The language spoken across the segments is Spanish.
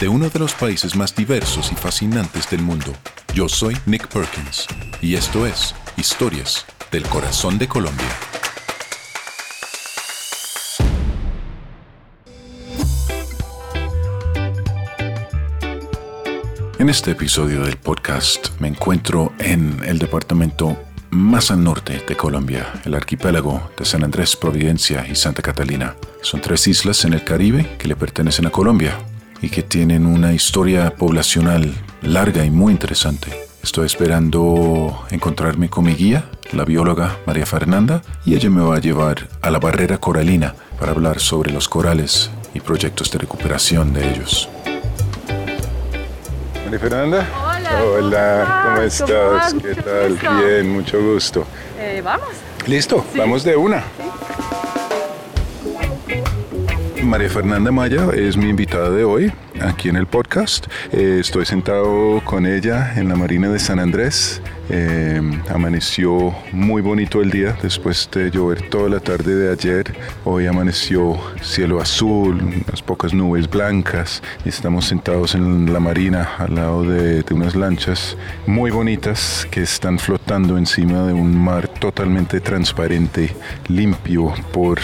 de uno de los países más diversos y fascinantes del mundo. Yo soy Nick Perkins y esto es Historias del Corazón de Colombia. En este episodio del podcast me encuentro en el departamento más al norte de Colombia, el archipiélago de San Andrés, Providencia y Santa Catalina. Son tres islas en el Caribe que le pertenecen a Colombia y que tienen una historia poblacional larga y muy interesante. Estoy esperando encontrarme con mi guía, la bióloga María Fernanda, y ella me va a llevar a la barrera coralina para hablar sobre los corales y proyectos de recuperación de ellos. María Fernanda. Hola. Hola, ¿cómo estás? ¿Qué Mucho tal? gusto. Bien, mucho gusto. Eh, Vamos. ¿Listo? Vamos de una. María Fernanda Maya es mi invitada de hoy aquí en el podcast. Eh, estoy sentado con ella en la Marina de San Andrés. Eh, amaneció muy bonito el día después de llover toda la tarde de ayer. Hoy amaneció cielo azul, unas pocas nubes blancas estamos sentados en la marina al lado de unas lanchas muy bonitas que están flotando encima de un mar totalmente transparente, limpio por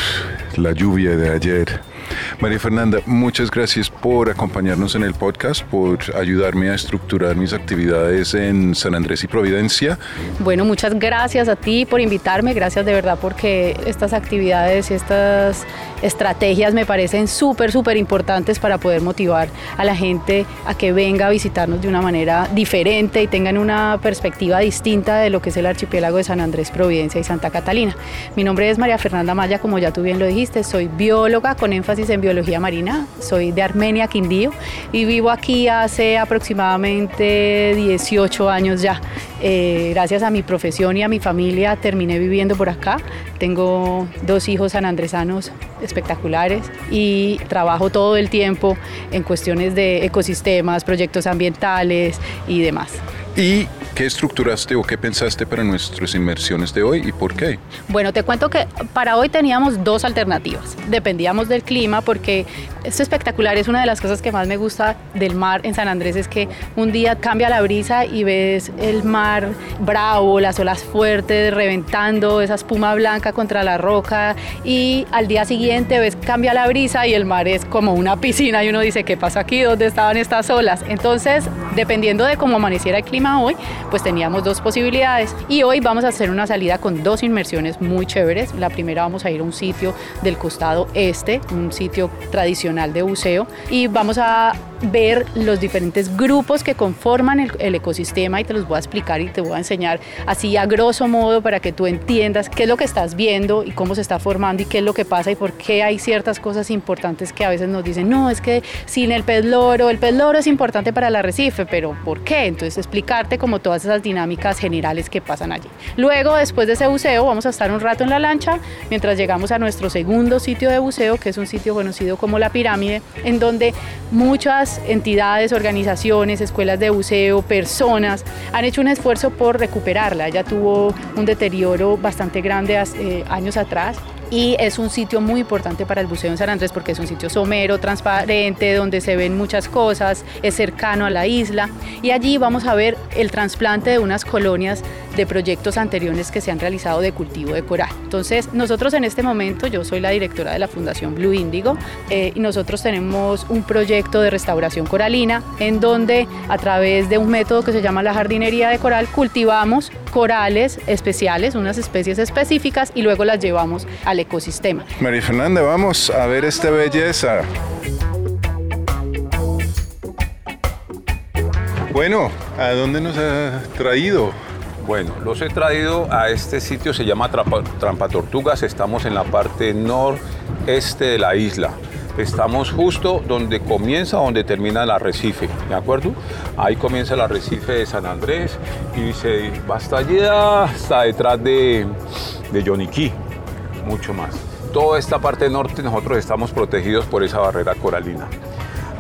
la lluvia de ayer. María Fernanda, muchas gracias por acompañarnos en el podcast, por ayudarme a estructurar mis actividades en San Andrés y Providencia. Bueno, muchas gracias a ti por invitarme. Gracias de verdad porque estas actividades y estas estrategias me parecen súper, súper importantes para poder motivar a la gente a que venga a visitarnos de una manera diferente y tengan una perspectiva distinta de lo que es el archipiélago de San Andrés, Providencia y Santa Catalina. Mi nombre es María Fernanda Maya, como ya tú bien lo dijiste, soy bióloga con énfasis en biología marina, soy de Armenia, Quindío, y vivo aquí hace aproximadamente 18 años ya. Eh, gracias a mi profesión y a mi familia terminé viviendo por acá. Tengo dos hijos sanandresanos espectaculares y trabajo todo el tiempo en cuestiones de ecosistemas, proyectos ambientales y demás. ¿Y qué estructuraste o qué pensaste para nuestras inmersiones de hoy y por qué? Bueno, te cuento que para hoy teníamos dos alternativas. Dependíamos del clima porque es espectacular. Es una de las cosas que más me gusta del mar en San Andrés es que un día cambia la brisa y ves el mar bravo, las olas fuertes reventando, esa espuma blanca contra la roca y al día siguiente ves cambia la brisa y el mar es como una piscina y uno dice, ¿qué pasa aquí? ¿Dónde estaban estas olas? Entonces, dependiendo de cómo amaneciera el clima hoy, pues teníamos dos posibilidades y hoy vamos a hacer una salida con dos inmersiones muy chéveres. La primera vamos a ir a un sitio del costado este, un sitio tradicional de buceo y vamos a ver los diferentes grupos que conforman el, ecosistema y te los voy a explicar y te voy a enseñar así a grosso modo para que tú entiendas qué es lo que estás viendo y cómo se está formando y qué es lo que pasa y por qué hay ciertas cosas importantes que a veces nos dicen, no, es que sin el pez loro, el pez loro es importante para el arrecife, pero ¿por qué? Entonces explicarte como todas esas dinámicas generales que pasan allí. Luego, después de ese buceo, vamos a estar un rato en la lancha mientras llegamos a nuestro segundo sitio de buceo, que es un sitio conocido como la pirámide, en donde muchas entidades, organizaciones, escuelas de buceo, personas han hecho un esfuerzo por recuperarla. Ya tuvo un deterioro bastante grande eh, años atrás y es un sitio muy importante para el buceo en San Andrés porque es un sitio somero, transparente, donde se ven muchas cosas, es cercano a la isla y allí vamos a ver el trasplante de unas colonias de proyectos anteriores que se han realizado de cultivo de coral. Entonces, nosotros en este momento, yo soy la directora de la Fundación Blue Indigo eh, y nosotros tenemos un proyecto de restauración coralina en donde a través de un método que se llama la jardinería de coral cultivamos corales especiales, unas especies específicas y luego las llevamos al ecosistema. María Fernanda, vamos a ver esta belleza. Bueno, ¿a dónde nos ha traído? Bueno, los he traído a este sitio, se llama Trampa, Tortugas, estamos en la parte noreste de la isla. Estamos justo donde comienza, donde termina el arrecife, ¿de acuerdo? Ahí comienza el arrecife de San Andrés y se va hasta allá, hasta detrás de, de Yoniquí, mucho más. Toda esta parte norte nosotros estamos protegidos por esa barrera coralina.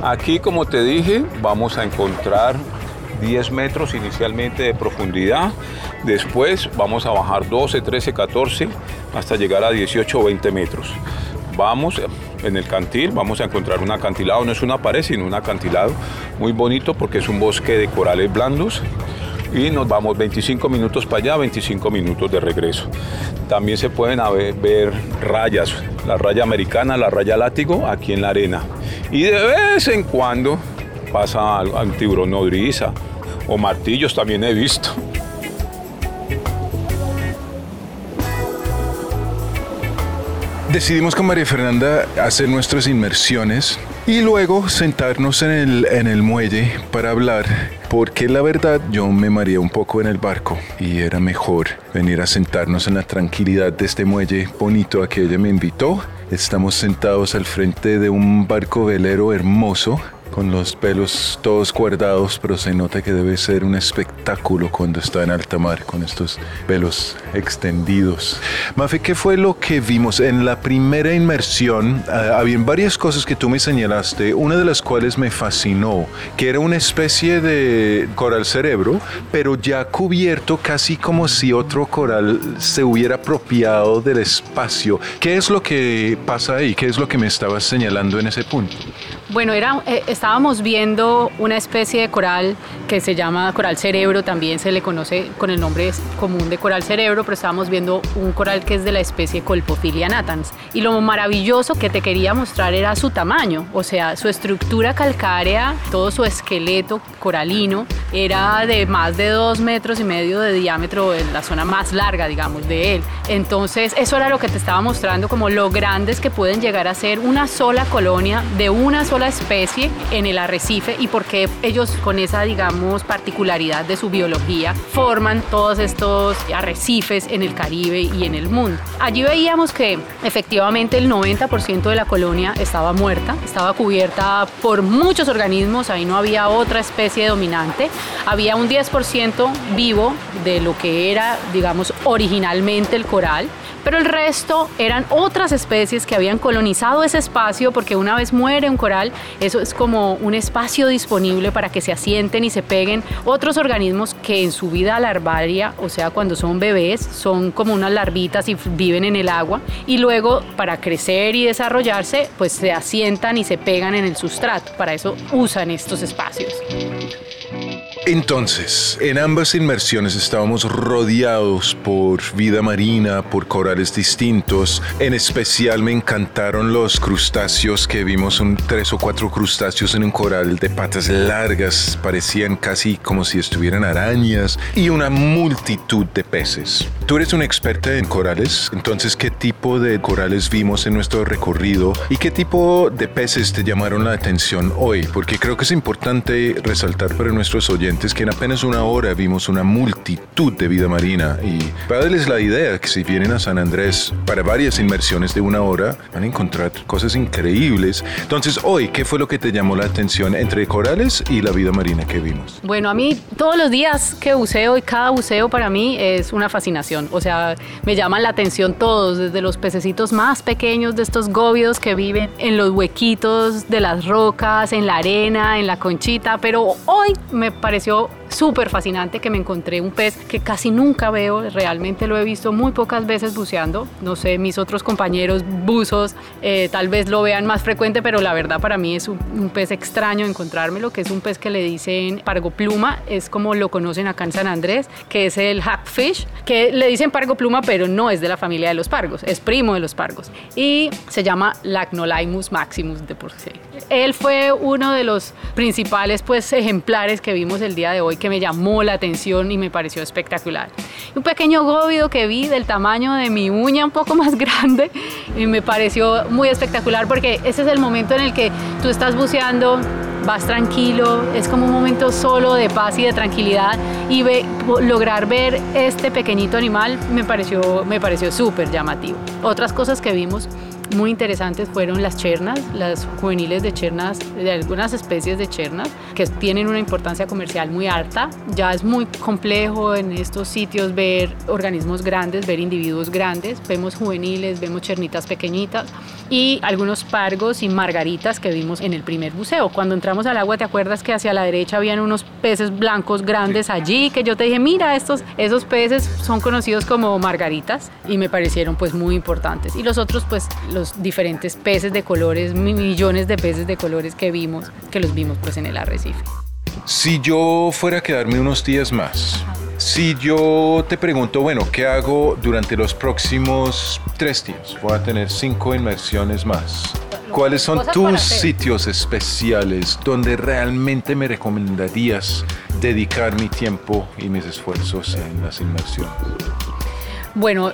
Aquí, como te dije, vamos a encontrar 10 metros inicialmente de profundidad. Después vamos a bajar 12, 13, 14 hasta llegar a 18 o 20 metros. Vamos en el cantil, vamos a encontrar un acantilado, no es una pared, sino un acantilado muy bonito porque es un bosque de corales blandos y nos vamos 25 minutos para allá, 25 minutos de regreso. También se pueden ver rayas, la raya americana, la raya látigo aquí en la arena. Y de vez en cuando pasa un tiburón nodriza o martillos también he visto. Decidimos con María Fernanda hacer nuestras inmersiones y luego sentarnos en el, en el muelle para hablar, porque la verdad yo me mareé un poco en el barco y era mejor venir a sentarnos en la tranquilidad de este muelle bonito a que ella me invitó. Estamos sentados al frente de un barco velero hermoso con los pelos todos guardados, pero se nota que debe ser un espectáculo cuando está en alta mar con estos pelos extendidos. Mafe, ¿qué fue lo que vimos en la primera inmersión? Uh, había varias cosas que tú me señalaste, una de las cuales me fascinó, que era una especie de coral cerebro, pero ya cubierto casi como si otro coral se hubiera apropiado del espacio. ¿Qué es lo que pasa ahí? ¿Qué es lo que me estabas señalando en ese punto? Bueno, era, eh, estábamos viendo una especie de coral que se llama coral cerebro, también se le conoce con el nombre común de coral cerebro, pero estábamos viendo un coral que es de la especie Colpophilia natans. Y lo maravilloso que te quería mostrar era su tamaño, o sea, su estructura calcárea, todo su esqueleto coralino, era de más de dos metros y medio de diámetro en la zona más larga, digamos, de él. Entonces, eso era lo que te estaba mostrando, como lo grandes que pueden llegar a ser una sola colonia de una sola especie en el arrecife y porque ellos con esa, digamos, particularidad de su biología forman todos estos arrecifes en el Caribe y en el mundo. Allí veíamos que efectivamente el 90% de la colonia estaba muerta, estaba cubierta por muchos organismos, ahí no había otra especie dominante, había un 10% vivo de lo que era, digamos, originalmente el coral pero el resto eran otras especies que habían colonizado ese espacio porque una vez muere un coral, eso es como un espacio disponible para que se asienten y se peguen otros organismos que en su vida larvaria, o sea, cuando son bebés, son como unas larvitas y viven en el agua y luego para crecer y desarrollarse, pues se asientan y se pegan en el sustrato. Para eso usan estos espacios. Entonces, en ambas inmersiones estábamos rodeados por vida marina, por corales distintos. En especial me encantaron los crustáceos que vimos, un tres o cuatro crustáceos en un coral de patas largas, parecían casi como si estuvieran arañas y una multitud de peces. Tú eres una experta en corales, entonces ¿qué tipo de corales vimos en nuestro recorrido y qué tipo de peces te llamaron la atención hoy? Porque creo que es importante resaltar para nuestros oyentes que en apenas una hora vimos una multitud de vida marina y para darles la idea que si vienen a San Andrés para varias inmersiones de una hora van a encontrar cosas increíbles. Entonces hoy, ¿qué fue lo que te llamó la atención entre corales y la vida marina que vimos? Bueno, a mí todos los días que buceo y cada buceo para mí es una fascinación o sea, me llaman la atención todos, desde los pececitos más pequeños de estos gobios que viven en los huequitos de las rocas, en la arena, en la conchita. Pero hoy me pareció súper fascinante que me encontré un pez que casi nunca veo, realmente lo he visto muy pocas veces buceando. No sé, mis otros compañeros buzos eh, tal vez lo vean más frecuente, pero la verdad para mí es un, un pez extraño encontrármelo, que es un pez que le dicen pargo pluma, es como lo conocen acá en San Andrés, que es el hackfish, que le dicen pargo pluma, pero no es de la familia de los pargos, es primo de los pargos. Y se llama Lacnolaimus maximus de por sí. Él fue uno de los principales pues, ejemplares que vimos el día de hoy que me llamó la atención y me pareció espectacular. Un pequeño góvido que vi del tamaño de mi uña, un poco más grande, y me pareció muy espectacular porque ese es el momento en el que tú estás buceando vas tranquilo, es como un momento solo de paz y de tranquilidad y ve, lograr ver este pequeñito animal me pareció, me pareció súper llamativo. Otras cosas que vimos muy interesantes fueron las chernas, las juveniles de chernas, de algunas especies de chernas, que tienen una importancia comercial muy alta. Ya es muy complejo en estos sitios ver organismos grandes, ver individuos grandes. Vemos juveniles, vemos chernitas pequeñitas y algunos pargos y margaritas que vimos en el primer buceo. Cuando entramos al agua, ¿te acuerdas que hacia la derecha habían unos peces blancos grandes allí? Que yo te dije, mira, estos, esos peces son conocidos como margaritas y me parecieron pues muy importantes. Y los otros pues los diferentes peces de colores, millones de peces de colores que vimos, que los vimos pues en el arrecife. Si yo fuera a quedarme unos días más, si yo te pregunto, bueno, ¿qué hago durante los próximos tres días? Voy a tener cinco inmersiones más. ¿Cuáles son tus sitios especiales donde realmente me recomendarías dedicar mi tiempo y mis esfuerzos en las inmersiones? Bueno,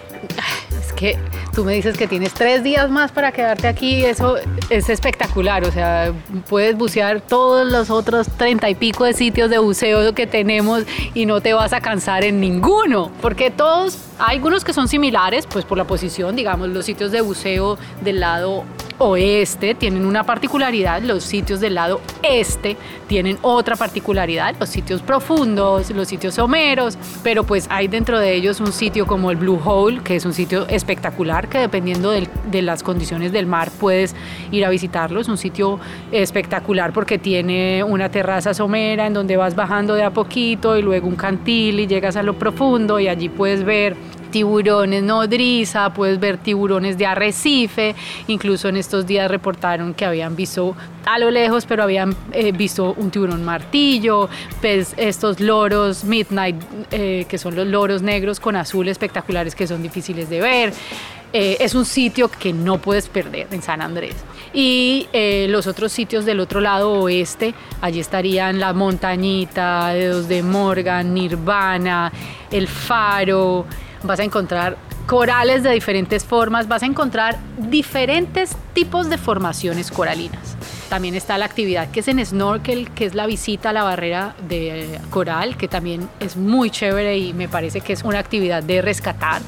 es que tú me dices que tienes tres días más para quedarte aquí, eso es espectacular, o sea, puedes bucear todos los otros treinta y pico de sitios de buceo que tenemos y no te vas a cansar en ninguno, porque todos, hay algunos que son similares, pues por la posición, digamos, los sitios de buceo del lado oeste tienen una particularidad, los sitios del lado este tienen otra particularidad, los sitios profundos, los sitios someros, pero pues hay dentro de ellos un sitio como el Blue Hole, que es un sitio espectacular, que dependiendo de las condiciones del mar puedes ir a visitarlo, es un sitio espectacular porque tiene una terraza somera en donde vas bajando de a poquito y luego un cantil y llegas a lo profundo y allí puedes ver tiburones nodriza, puedes ver tiburones de arrecife, incluso en estos días reportaron que habían visto a lo lejos, pero habían eh, visto un tiburón martillo, pues estos loros midnight, eh, que son los loros negros con azul espectaculares que son difíciles de ver. Eh, es un sitio que no puedes perder en San Andrés. Y los otros sitios del otro lado oeste, allí estarían la montañita, Dedos de Morgan, Nirvana, el Faro, vas a encontrar corales de diferentes formas, vas a encontrar diferentes tipos de formaciones coralinas. También está la actividad que es en snorkel, que es la visita a la barrera de coral, que también es muy chévere y me parece que es una actividad de rescatar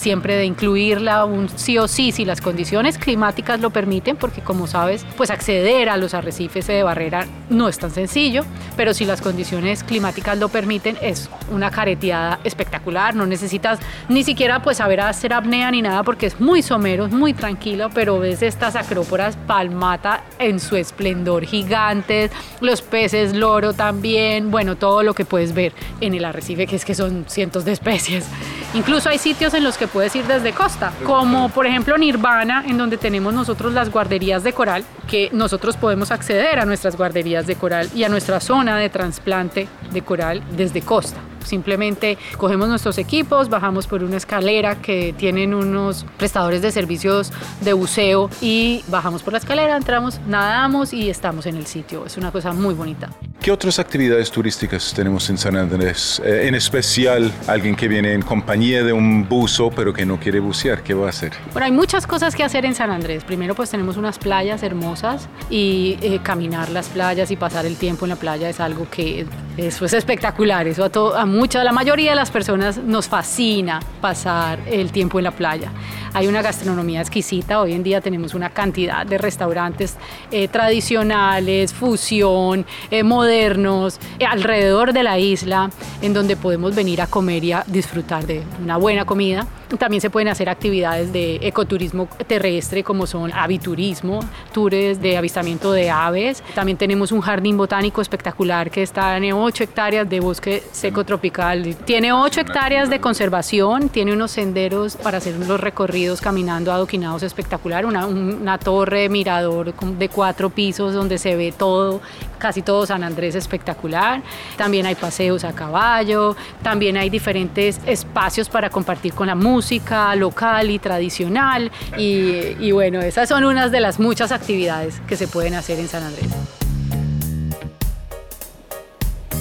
siempre de incluirla un sí o sí si las condiciones climáticas lo permiten, porque como sabes, pues acceder a los arrecifes de barrera no es tan sencillo, pero si las condiciones climáticas lo permiten es una careteada espectacular, no necesitas ni siquiera pues saber hacer apnea ni nada porque es muy somero, es muy tranquilo, pero ves estas acróporas palmata en su esplendor gigantes, los peces loro también, bueno, todo lo que puedes ver en el arrecife que es que son cientos de especies. Incluso hay sitios en los que puedes ir desde costa, como por ejemplo Nirvana, en donde tenemos nosotros las guarderías de coral, que nosotros podemos acceder a nuestras guarderías de coral y a nuestra zona de trasplante de coral desde costa. Simplemente cogemos nuestros equipos, bajamos por una escalera que tienen unos prestadores de servicios de buceo y bajamos por la escalera, entramos, nadamos y estamos en el sitio. Es una cosa muy bonita. ¿Qué otras actividades turísticas tenemos en San Andrés? Eh, en especial, alguien que viene en compañía de un buzo pero que no quiere bucear, ¿qué va a hacer? Bueno, hay muchas cosas que hacer en San Andrés. Primero, pues tenemos unas playas hermosas y eh, caminar las playas y pasar el tiempo en la playa es algo que eso es espectacular. Eso a, todo, a mucha, la mayoría de las personas nos fascina pasar el tiempo en la playa. Hay una gastronomía exquisita. Hoy en día tenemos una cantidad de restaurantes eh, tradicionales, fusión, eh, modernos, eh, alrededor de la isla, en donde podemos venir a comer y a disfrutar de una buena comida. También se pueden hacer actividades de ecoturismo terrestre como son aviturismo, tours de avistamiento de aves. También tenemos un jardín botánico espectacular que está en 8 hectáreas de bosque seco tropical. Tiene 8 hectáreas de conservación, tiene unos senderos para hacer los recorridos caminando adoquinados espectacular, una, una torre mirador de cuatro pisos donde se ve todo, casi todo San Andrés espectacular. También hay paseos a caballo, también hay diferentes espacios para compartir con la música local y tradicional. Y, y bueno, esas son unas de las muchas actividades que se pueden hacer en San Andrés.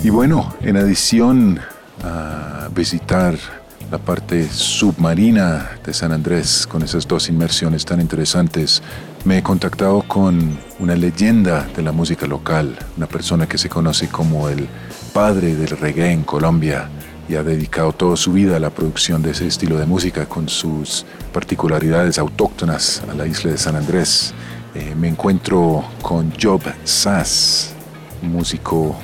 Y bueno, en adición a visitar la parte submarina de San Andrés con esas dos inmersiones tan interesantes, me he contactado con una leyenda de la música local, una persona que se conoce como el padre del reggae en Colombia y ha dedicado toda su vida a la producción de ese estilo de música con sus particularidades autóctonas a la isla de San Andrés. Eh, me encuentro con Job Sass, músico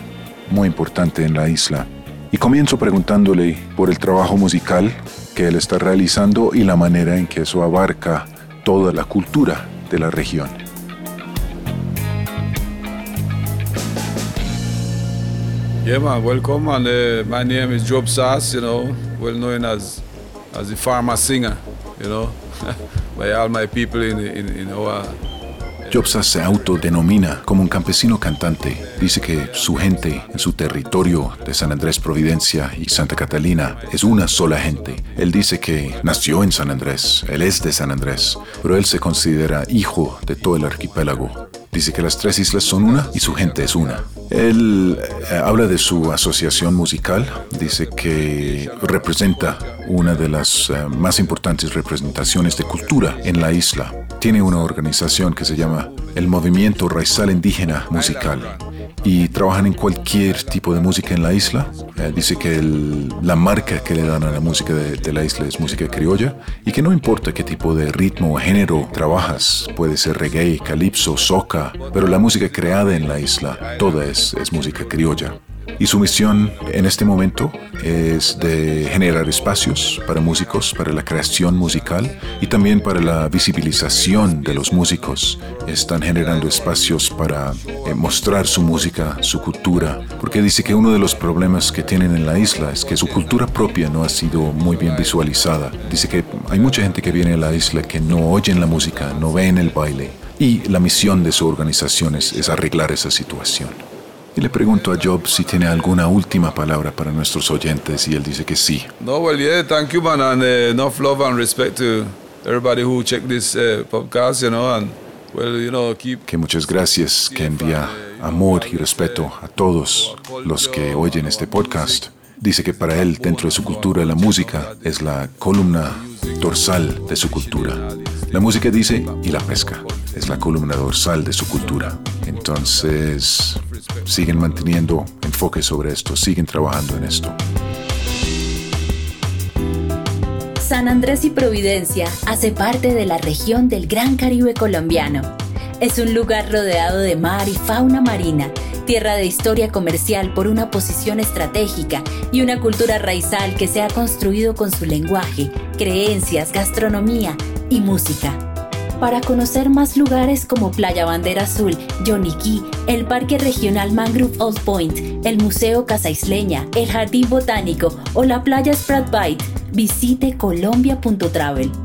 muy importante en la isla. Y comienzo preguntándole por el trabajo musical que él está realizando y la manera en que eso abarca toda la cultura de la región. Yeah, man, welcome. And uh, my name is Job Sass, you know, well known as as the farmer singer, you know, by all my people in, in, in our Jobsa se autodenomina como un campesino cantante. Dice que su gente en su territorio de San Andrés Providencia y Santa Catalina es una sola gente. Él dice que nació en San Andrés, él es de San Andrés, pero él se considera hijo de todo el archipiélago. Dice que las tres islas son una y su gente es una. Él eh, habla de su asociación musical, dice que representa una de las eh, más importantes representaciones de cultura en la isla. Tiene una organización que se llama el Movimiento Raizal Indígena Musical y trabajan en cualquier tipo de música en la isla. Eh, dice que la marca que le dan a la música de, la isla es música criolla y que no importa qué tipo de ritmo o género trabajas, puede ser reggae, calipso, soca, pero la música creada en la isla, toda es, es música criolla. Y su misión en este momento es de generar espacios para músicos, para la creación musical y también para la visibilización de los músicos. Están generando espacios para eh, mostrar su música, su cultura, porque dice que uno de los problemas que tienen en la isla es que su cultura propia no ha sido muy bien visualizada. Dice que hay mucha gente que viene a la isla que no oyen la música, no ven el baile. Y la misión de su organización es arreglar esa situación. Y le pregunto a Job si tiene alguna última palabra para nuestros oyentes y él dice que sí. No, well, yeah, thank you, man, and uh, enough love and respect to everybody who check this uh, podcast, you know, and well, you know, keep. Que muchas gracias, que envía amor y respeto a todos los que oyen este podcast. Dice que para él, dentro de su cultura, la música es la columna dorsal de su cultura. La música dice y la pesca es la columna dorsal de su cultura. Entonces, siguen manteniendo enfoque sobre esto, siguen trabajando en esto. San Andrés y Providencia hace parte de la región del Gran Caribe colombiano. Es un lugar rodeado de mar y fauna marina, tierra de historia comercial por una posición estratégica y una cultura raizal que se ha construido con su lenguaje, creencias, gastronomía y música para conocer más lugares como Playa Bandera Azul, Yoniquí, el Parque Regional Mangrove Old Point, el Museo Casa Isleña, el Jardín Botánico o la Playa Sprat Bite, visite colombia.travel.